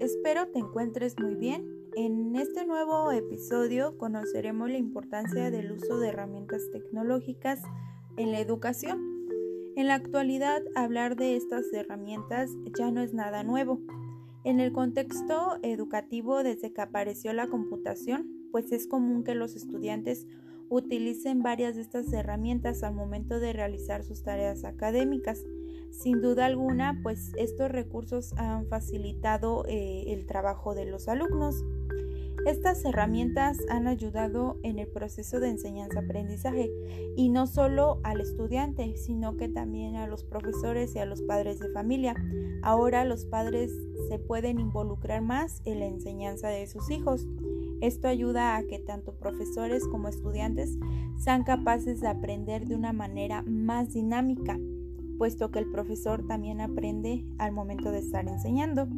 espero te encuentres muy bien. En este nuevo episodio conoceremos la importancia del uso de herramientas tecnológicas en la educación. En la actualidad, hablar de estas herramientas ya no es nada nuevo. En el contexto educativo, desde que apareció la computación, pues es común que los estudiantes utilicen varias de estas herramientas al momento de realizar sus tareas académicas. Sin duda alguna, pues estos recursos han facilitado eh, el trabajo de los alumnos. Estas herramientas han ayudado en el proceso de enseñanza-aprendizaje y no solo al estudiante, sino que también a los profesores y a los padres de familia. Ahora los padres se pueden involucrar más en la enseñanza de sus hijos. Esto ayuda a que tanto profesores como estudiantes sean capaces de aprender de una manera más dinámica puesto que el profesor también aprende al momento de estar enseñando.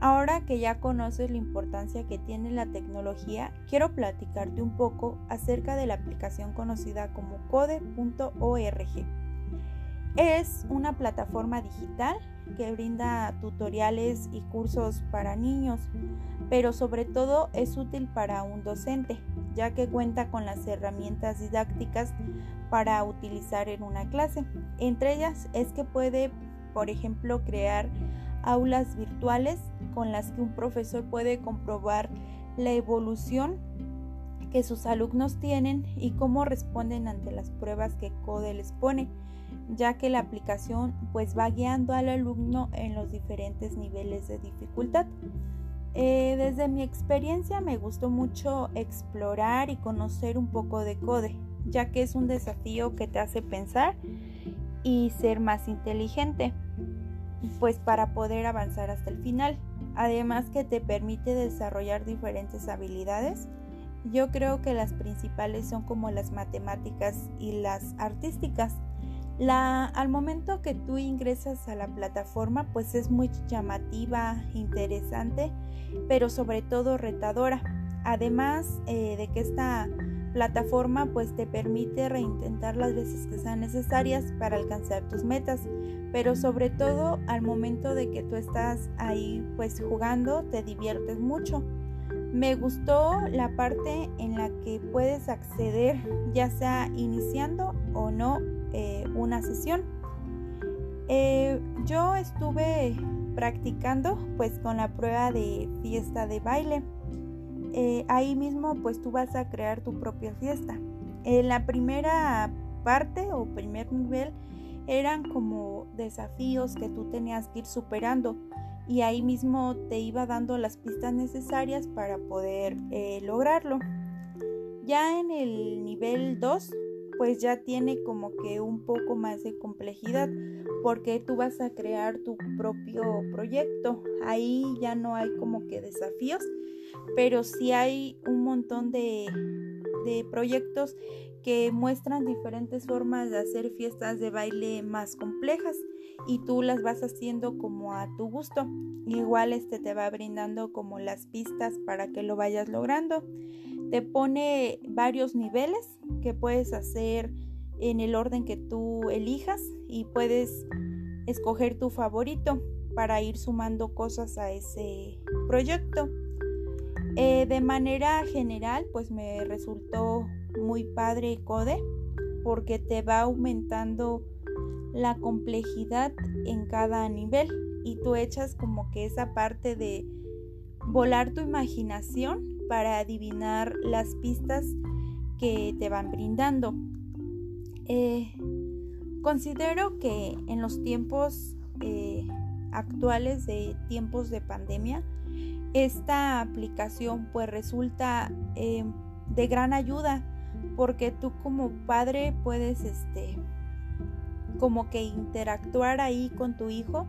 Ahora que ya conoces la importancia que tiene la tecnología, quiero platicarte un poco acerca de la aplicación conocida como code.org. Es una plataforma digital que brinda tutoriales y cursos para niños, pero sobre todo es útil para un docente, ya que cuenta con las herramientas didácticas para utilizar en una clase. Entre ellas es que puede, por ejemplo, crear aulas virtuales con las que un profesor puede comprobar la evolución que sus alumnos tienen y cómo responden ante las pruebas que CODE les pone, ya que la aplicación pues va guiando al alumno en los diferentes niveles de dificultad. Eh, desde mi experiencia me gustó mucho explorar y conocer un poco de CODE, ya que es un desafío que te hace pensar y ser más inteligente, pues para poder avanzar hasta el final. Además que te permite desarrollar diferentes habilidades. Yo creo que las principales son como las matemáticas y las artísticas. La, al momento que tú ingresas a la plataforma, pues es muy llamativa, interesante, pero sobre todo retadora. Además eh, de que esta plataforma pues te permite reintentar las veces que sean necesarias para alcanzar tus metas, pero sobre todo al momento de que tú estás ahí pues jugando te diviertes mucho. Me gustó la parte en la que puedes acceder ya sea iniciando o no eh, una sesión. Eh, yo estuve practicando pues con la prueba de fiesta de baile. Eh, ahí mismo pues tú vas a crear tu propia fiesta. En la primera parte o primer nivel eran como desafíos que tú tenías que ir superando y ahí mismo te iba dando las pistas necesarias para poder lograrlo. Ya en el nivel 2 pues ya tiene como que un poco más de complejidad porque tú vas a crear tu propio proyecto. Ahí ya no hay como que desafíos, pero sí hay un montón de, de proyectos que muestran diferentes formas de hacer fiestas de baile más complejas y tú las vas haciendo como a tu gusto. Igual este te va brindando como las pistas para que lo vayas logrando. Te pone varios niveles que puedes hacer en el orden que tú elijas y puedes escoger tu favorito para ir sumando cosas a ese proyecto. Eh, de manera general, pues me resultó muy padre Code porque te va aumentando la complejidad en cada nivel y tú echas como que esa parte de volar tu imaginación para adivinar las pistas que te van brindando. Eh, considero que en los tiempos eh, actuales de tiempos de pandemia, esta aplicación pues resulta eh, de gran ayuda porque tú como padre puedes este como que interactuar ahí con tu hijo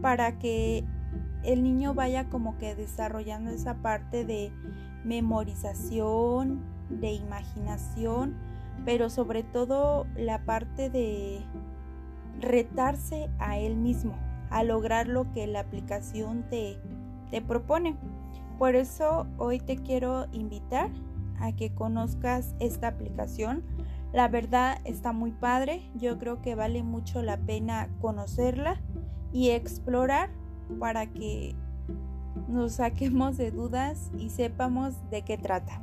para que el niño vaya como que desarrollando esa parte de memorización, de imaginación, pero sobre todo la parte de retarse a él mismo, a lograr lo que la aplicación te, te propone. Por eso hoy te quiero invitar a que conozcas esta aplicación. La verdad está muy padre, yo creo que vale mucho la pena conocerla y explorar para que nos saquemos de dudas y sepamos de qué trata.